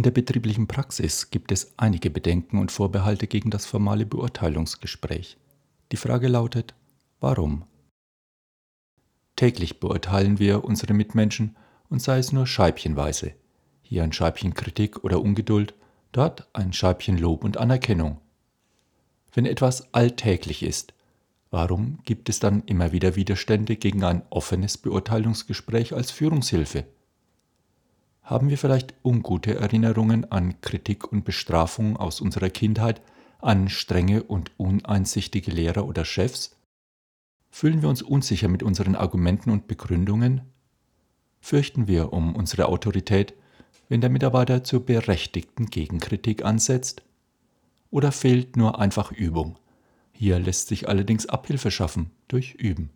In der betrieblichen Praxis gibt es einige Bedenken und Vorbehalte gegen das formale Beurteilungsgespräch. Die Frage lautet, warum? Täglich beurteilen wir unsere Mitmenschen und sei es nur scheibchenweise. Hier ein Scheibchen Kritik oder Ungeduld, dort ein Scheibchen Lob und Anerkennung. Wenn etwas alltäglich ist, warum gibt es dann immer wieder Widerstände gegen ein offenes Beurteilungsgespräch als Führungshilfe? Haben wir vielleicht ungute Erinnerungen an Kritik und Bestrafung aus unserer Kindheit, an strenge und uneinsichtige Lehrer oder Chefs? Fühlen wir uns unsicher mit unseren Argumenten und Begründungen? Fürchten wir um unsere Autorität, wenn der Mitarbeiter zur berechtigten Gegenkritik ansetzt? Oder fehlt nur einfach Übung? Hier lässt sich allerdings Abhilfe schaffen durch Üben.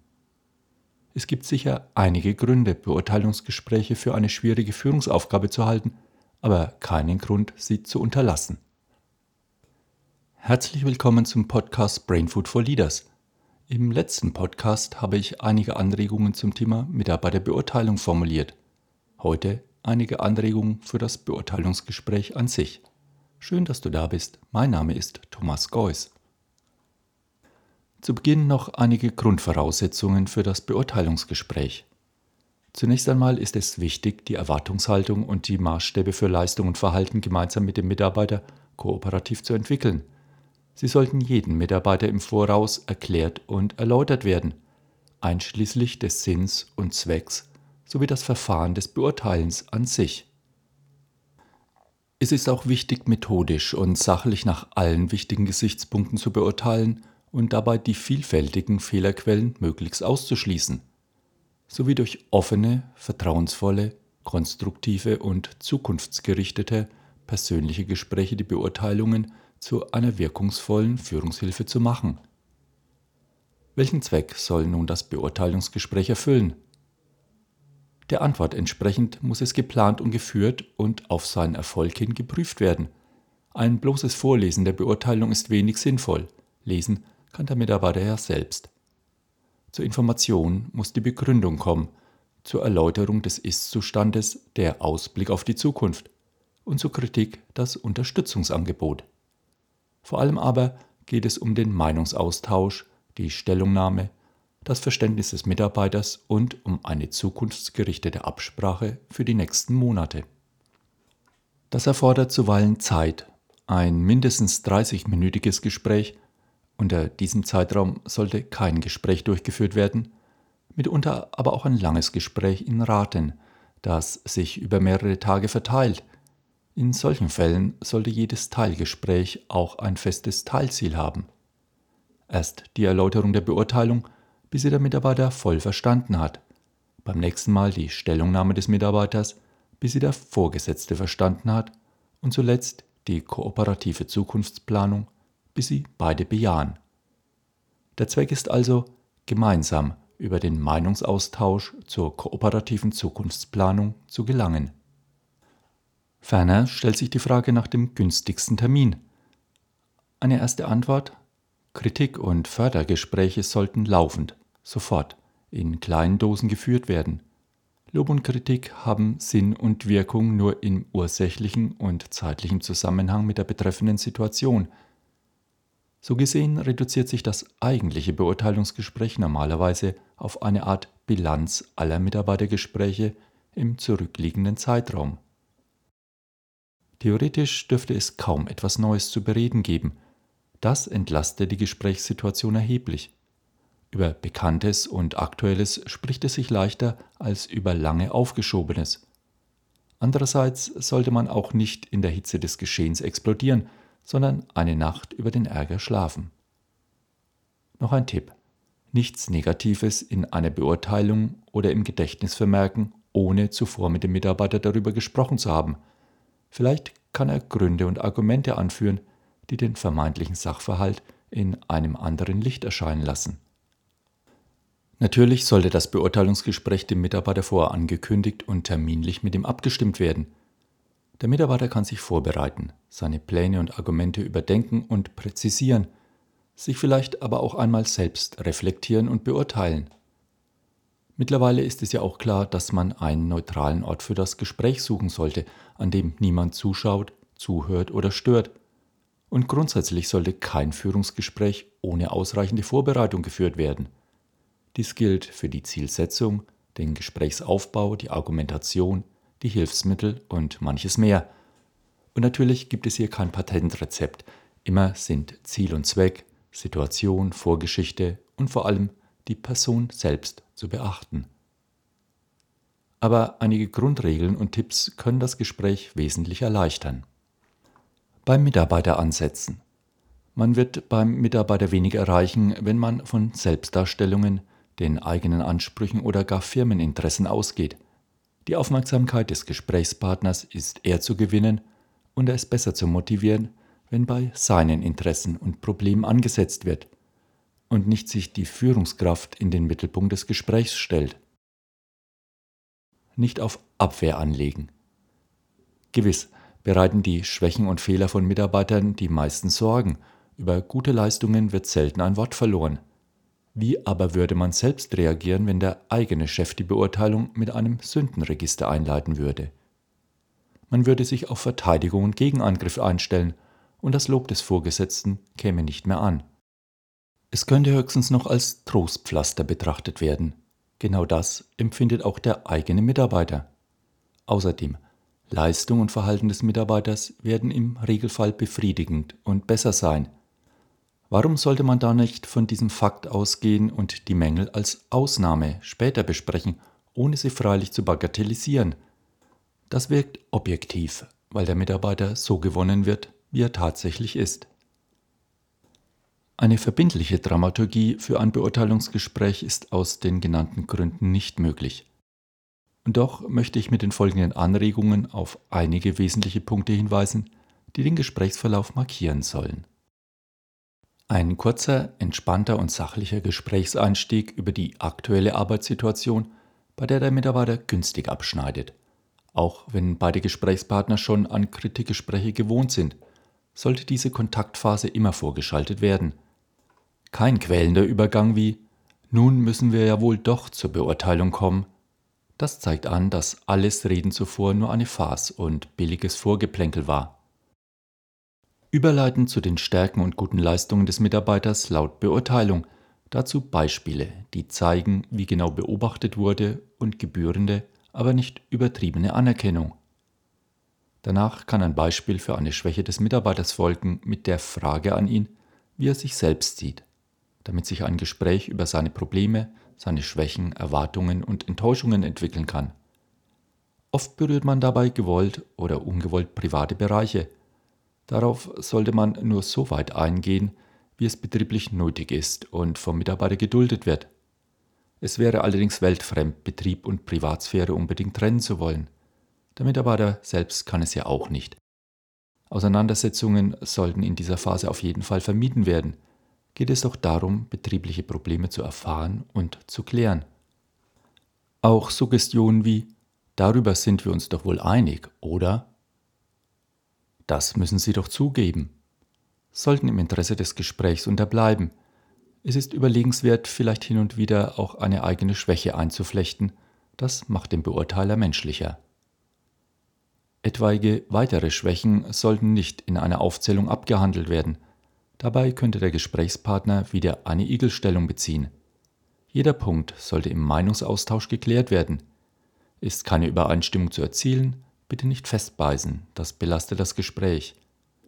Es gibt sicher einige Gründe, Beurteilungsgespräche für eine schwierige Führungsaufgabe zu halten, aber keinen Grund, sie zu unterlassen. Herzlich willkommen zum Podcast Brain Food for Leaders. Im letzten Podcast habe ich einige Anregungen zum Thema Mitarbeiterbeurteilung formuliert. Heute einige Anregungen für das Beurteilungsgespräch an sich. Schön, dass du da bist. Mein Name ist Thomas Geuss. Zu Beginn noch einige Grundvoraussetzungen für das Beurteilungsgespräch. Zunächst einmal ist es wichtig, die Erwartungshaltung und die Maßstäbe für Leistung und Verhalten gemeinsam mit dem Mitarbeiter kooperativ zu entwickeln. Sie sollten jedem Mitarbeiter im Voraus erklärt und erläutert werden, einschließlich des Sinns und Zwecks sowie das Verfahren des Beurteilens an sich. Es ist auch wichtig, methodisch und sachlich nach allen wichtigen Gesichtspunkten zu beurteilen und dabei die vielfältigen Fehlerquellen möglichst auszuschließen, sowie durch offene, vertrauensvolle, konstruktive und zukunftsgerichtete persönliche Gespräche die Beurteilungen zu einer wirkungsvollen Führungshilfe zu machen. Welchen Zweck soll nun das Beurteilungsgespräch erfüllen? Der Antwort entsprechend muss es geplant und geführt und auf seinen Erfolg hin geprüft werden. Ein bloßes Vorlesen der Beurteilung ist wenig sinnvoll. Lesen kann der Mitarbeiter ja selbst. Zur Information muss die Begründung kommen, zur Erläuterung des Ist-Zustandes der Ausblick auf die Zukunft und zur Kritik das Unterstützungsangebot. Vor allem aber geht es um den Meinungsaustausch, die Stellungnahme, das Verständnis des Mitarbeiters und um eine zukunftsgerichtete Absprache für die nächsten Monate. Das erfordert zuweilen Zeit. Ein mindestens 30-minütiges Gespräch, unter diesem Zeitraum sollte kein Gespräch durchgeführt werden, mitunter aber auch ein langes Gespräch in Raten, das sich über mehrere Tage verteilt. In solchen Fällen sollte jedes Teilgespräch auch ein festes Teilziel haben. Erst die Erläuterung der Beurteilung bis sie der Mitarbeiter voll verstanden hat. Beim nächsten Mal die Stellungnahme des Mitarbeiters, bis sie der Vorgesetzte verstanden hat. Und zuletzt die kooperative Zukunftsplanung, bis sie beide bejahen. Der Zweck ist also, gemeinsam über den Meinungsaustausch zur kooperativen Zukunftsplanung zu gelangen. Ferner stellt sich die Frage nach dem günstigsten Termin. Eine erste Antwort Kritik und Fördergespräche sollten laufend, sofort in kleinen Dosen geführt werden. Lob und Kritik haben Sinn und Wirkung nur im ursächlichen und zeitlichen Zusammenhang mit der betreffenden Situation. So gesehen reduziert sich das eigentliche Beurteilungsgespräch normalerweise auf eine Art Bilanz aller Mitarbeitergespräche im zurückliegenden Zeitraum. Theoretisch dürfte es kaum etwas Neues zu bereden geben. Das entlastet die Gesprächssituation erheblich. Über Bekanntes und Aktuelles spricht es sich leichter als über lange Aufgeschobenes. Andererseits sollte man auch nicht in der Hitze des Geschehens explodieren, sondern eine Nacht über den Ärger schlafen. Noch ein Tipp. Nichts Negatives in einer Beurteilung oder im Gedächtnis vermerken, ohne zuvor mit dem Mitarbeiter darüber gesprochen zu haben. Vielleicht kann er Gründe und Argumente anführen, die den vermeintlichen Sachverhalt in einem anderen Licht erscheinen lassen. Natürlich sollte das Beurteilungsgespräch dem Mitarbeiter vorher angekündigt und terminlich mit ihm abgestimmt werden. Der Mitarbeiter kann sich vorbereiten, seine Pläne und Argumente überdenken und präzisieren, sich vielleicht aber auch einmal selbst reflektieren und beurteilen. Mittlerweile ist es ja auch klar, dass man einen neutralen Ort für das Gespräch suchen sollte, an dem niemand zuschaut, zuhört oder stört. Und grundsätzlich sollte kein Führungsgespräch ohne ausreichende Vorbereitung geführt werden. Dies gilt für die Zielsetzung, den Gesprächsaufbau, die Argumentation, die Hilfsmittel und manches mehr. Und natürlich gibt es hier kein Patentrezept. Immer sind Ziel und Zweck, Situation, Vorgeschichte und vor allem die Person selbst zu beachten. Aber einige Grundregeln und Tipps können das Gespräch wesentlich erleichtern. Beim Mitarbeiter ansetzen. Man wird beim Mitarbeiter wenig erreichen, wenn man von Selbstdarstellungen, den eigenen Ansprüchen oder gar Firmeninteressen ausgeht. Die Aufmerksamkeit des Gesprächspartners ist eher zu gewinnen und er ist besser zu motivieren, wenn bei seinen Interessen und Problemen angesetzt wird und nicht sich die Führungskraft in den Mittelpunkt des Gesprächs stellt. Nicht auf Abwehr anlegen. Gewiss bereiten die Schwächen und Fehler von Mitarbeitern die meisten Sorgen, über gute Leistungen wird selten ein Wort verloren. Wie aber würde man selbst reagieren, wenn der eigene Chef die Beurteilung mit einem Sündenregister einleiten würde? Man würde sich auf Verteidigung und Gegenangriff einstellen, und das Lob des Vorgesetzten käme nicht mehr an. Es könnte höchstens noch als Trostpflaster betrachtet werden. Genau das empfindet auch der eigene Mitarbeiter. Außerdem, Leistung und Verhalten des Mitarbeiters werden im Regelfall befriedigend und besser sein, Warum sollte man da nicht von diesem Fakt ausgehen und die Mängel als Ausnahme später besprechen, ohne sie freilich zu bagatellisieren? Das wirkt objektiv, weil der Mitarbeiter so gewonnen wird, wie er tatsächlich ist. Eine verbindliche Dramaturgie für ein Beurteilungsgespräch ist aus den genannten Gründen nicht möglich. Und doch möchte ich mit den folgenden Anregungen auf einige wesentliche Punkte hinweisen, die den Gesprächsverlauf markieren sollen. Ein kurzer, entspannter und sachlicher Gesprächseinstieg über die aktuelle Arbeitssituation, bei der der Mitarbeiter günstig abschneidet. Auch wenn beide Gesprächspartner schon an Kritikgespräche gewohnt sind, sollte diese Kontaktphase immer vorgeschaltet werden. Kein quälender Übergang wie nun müssen wir ja wohl doch zur Beurteilung kommen. Das zeigt an, dass alles Reden zuvor nur eine Farce und billiges Vorgeplänkel war. Überleiten zu den Stärken und guten Leistungen des Mitarbeiters laut Beurteilung, dazu Beispiele, die zeigen, wie genau beobachtet wurde und gebührende, aber nicht übertriebene Anerkennung. Danach kann ein Beispiel für eine Schwäche des Mitarbeiters folgen mit der Frage an ihn, wie er sich selbst sieht, damit sich ein Gespräch über seine Probleme, seine Schwächen, Erwartungen und Enttäuschungen entwickeln kann. Oft berührt man dabei gewollt oder ungewollt private Bereiche, Darauf sollte man nur so weit eingehen, wie es betrieblich nötig ist und vom Mitarbeiter geduldet wird. Es wäre allerdings weltfremd, Betrieb und Privatsphäre unbedingt trennen zu wollen. Der Mitarbeiter selbst kann es ja auch nicht. Auseinandersetzungen sollten in dieser Phase auf jeden Fall vermieden werden. Geht es doch darum, betriebliche Probleme zu erfahren und zu klären. Auch Suggestionen wie darüber sind wir uns doch wohl einig, oder? Das müssen Sie doch zugeben. Sollten im Interesse des Gesprächs unterbleiben. Es ist überlegenswert, vielleicht hin und wieder auch eine eigene Schwäche einzuflechten. Das macht den Beurteiler menschlicher. Etwaige weitere Schwächen sollten nicht in einer Aufzählung abgehandelt werden. Dabei könnte der Gesprächspartner wieder eine Igelstellung beziehen. Jeder Punkt sollte im Meinungsaustausch geklärt werden. Ist keine Übereinstimmung zu erzielen, Bitte nicht festbeißen, das belastet das Gespräch.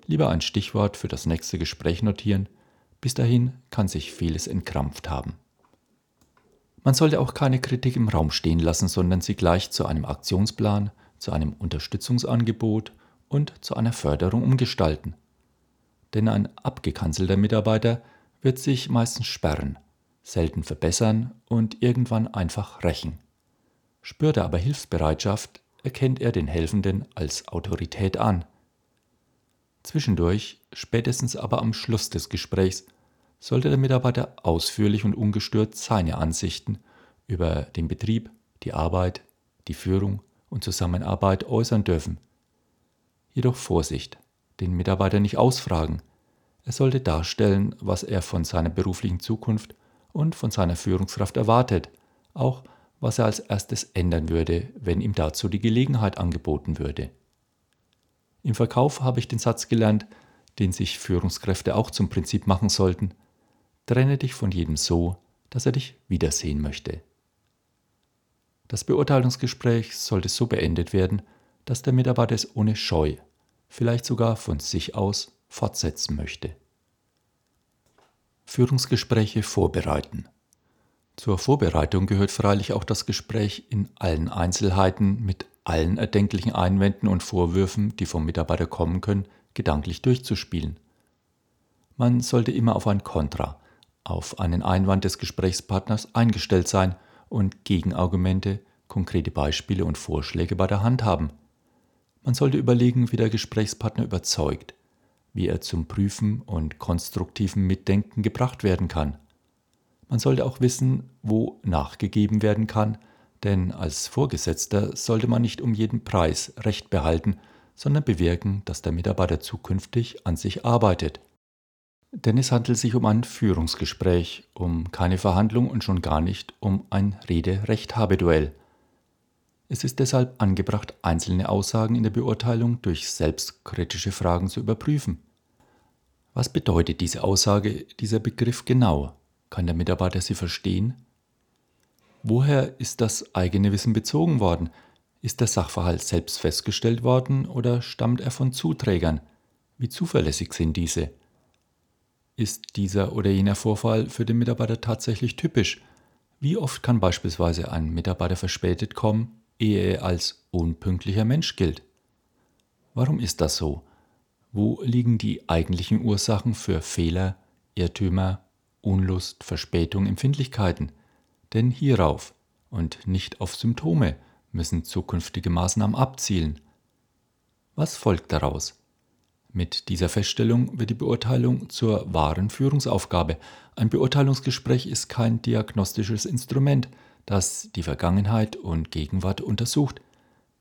Lieber ein Stichwort für das nächste Gespräch notieren. Bis dahin kann sich vieles entkrampft haben. Man sollte auch keine Kritik im Raum stehen lassen, sondern sie gleich zu einem Aktionsplan, zu einem Unterstützungsangebot und zu einer Förderung umgestalten. Denn ein abgekanzelter Mitarbeiter wird sich meistens sperren, selten verbessern und irgendwann einfach rächen. Spürt er aber Hilfsbereitschaft, erkennt er den Helfenden als Autorität an. Zwischendurch, spätestens aber am Schluss des Gesprächs, sollte der Mitarbeiter ausführlich und ungestört seine Ansichten über den Betrieb, die Arbeit, die Führung und Zusammenarbeit äußern dürfen. Jedoch Vorsicht, den Mitarbeiter nicht ausfragen. Er sollte darstellen, was er von seiner beruflichen Zukunft und von seiner Führungskraft erwartet, auch was er als erstes ändern würde, wenn ihm dazu die Gelegenheit angeboten würde. Im Verkauf habe ich den Satz gelernt, den sich Führungskräfte auch zum Prinzip machen sollten, trenne dich von jedem so, dass er dich wiedersehen möchte. Das Beurteilungsgespräch sollte so beendet werden, dass der Mitarbeiter es ohne Scheu, vielleicht sogar von sich aus, fortsetzen möchte. Führungsgespräche vorbereiten. Zur Vorbereitung gehört freilich auch das Gespräch in allen Einzelheiten mit allen erdenklichen Einwänden und Vorwürfen, die vom Mitarbeiter kommen können, gedanklich durchzuspielen. Man sollte immer auf ein Kontra, auf einen Einwand des Gesprächspartners eingestellt sein und Gegenargumente, konkrete Beispiele und Vorschläge bei der Hand haben. Man sollte überlegen, wie der Gesprächspartner überzeugt, wie er zum Prüfen und konstruktiven Mitdenken gebracht werden kann. Man sollte auch wissen, wo nachgegeben werden kann, denn als Vorgesetzter sollte man nicht um jeden Preis Recht behalten, sondern bewirken, dass der Mitarbeiter zukünftig an sich arbeitet. Denn es handelt sich um ein Führungsgespräch, um keine Verhandlung und schon gar nicht um ein Rede-Recht-Habe-Duell. Es ist deshalb angebracht, einzelne Aussagen in der Beurteilung durch selbstkritische Fragen zu überprüfen. Was bedeutet diese Aussage, dieser Begriff genau? Kann der Mitarbeiter sie verstehen? Woher ist das eigene Wissen bezogen worden? Ist der Sachverhalt selbst festgestellt worden oder stammt er von Zuträgern? Wie zuverlässig sind diese? Ist dieser oder jener Vorfall für den Mitarbeiter tatsächlich typisch? Wie oft kann beispielsweise ein Mitarbeiter verspätet kommen, ehe er als unpünktlicher Mensch gilt? Warum ist das so? Wo liegen die eigentlichen Ursachen für Fehler, Irrtümer, Unlust, Verspätung, Empfindlichkeiten. Denn hierauf und nicht auf Symptome müssen zukünftige Maßnahmen abzielen. Was folgt daraus? Mit dieser Feststellung wird die Beurteilung zur wahren Führungsaufgabe. Ein Beurteilungsgespräch ist kein diagnostisches Instrument, das die Vergangenheit und Gegenwart untersucht.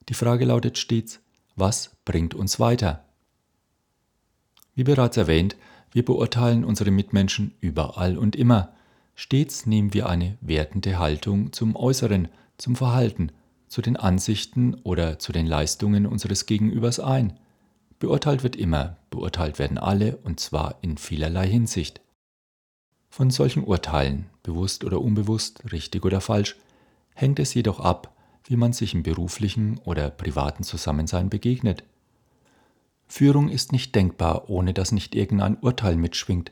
Die Frage lautet stets, was bringt uns weiter? Wie bereits erwähnt, wir beurteilen unsere Mitmenschen überall und immer. Stets nehmen wir eine wertende Haltung zum Äußeren, zum Verhalten, zu den Ansichten oder zu den Leistungen unseres Gegenübers ein. Beurteilt wird immer, beurteilt werden alle, und zwar in vielerlei Hinsicht. Von solchen Urteilen, bewusst oder unbewusst, richtig oder falsch, hängt es jedoch ab, wie man sich im beruflichen oder privaten Zusammensein begegnet. Führung ist nicht denkbar, ohne dass nicht irgendein Urteil mitschwingt.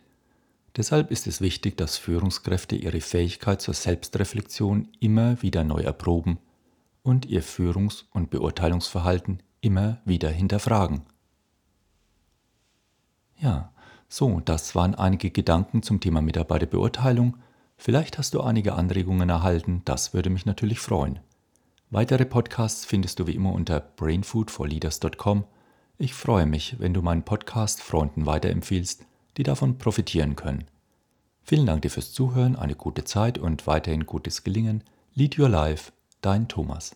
Deshalb ist es wichtig, dass Führungskräfte ihre Fähigkeit zur Selbstreflexion immer wieder neu erproben und ihr Führungs- und Beurteilungsverhalten immer wieder hinterfragen. Ja, so, das waren einige Gedanken zum Thema Mitarbeiterbeurteilung. Vielleicht hast du einige Anregungen erhalten, das würde mich natürlich freuen. Weitere Podcasts findest du wie immer unter brainfoodforleaders.com ich freue mich, wenn du meinen Podcast Freunden weiterempfiehlst, die davon profitieren können. Vielen Dank dir fürs Zuhören, eine gute Zeit und weiterhin gutes Gelingen. Lead Your Life, dein Thomas.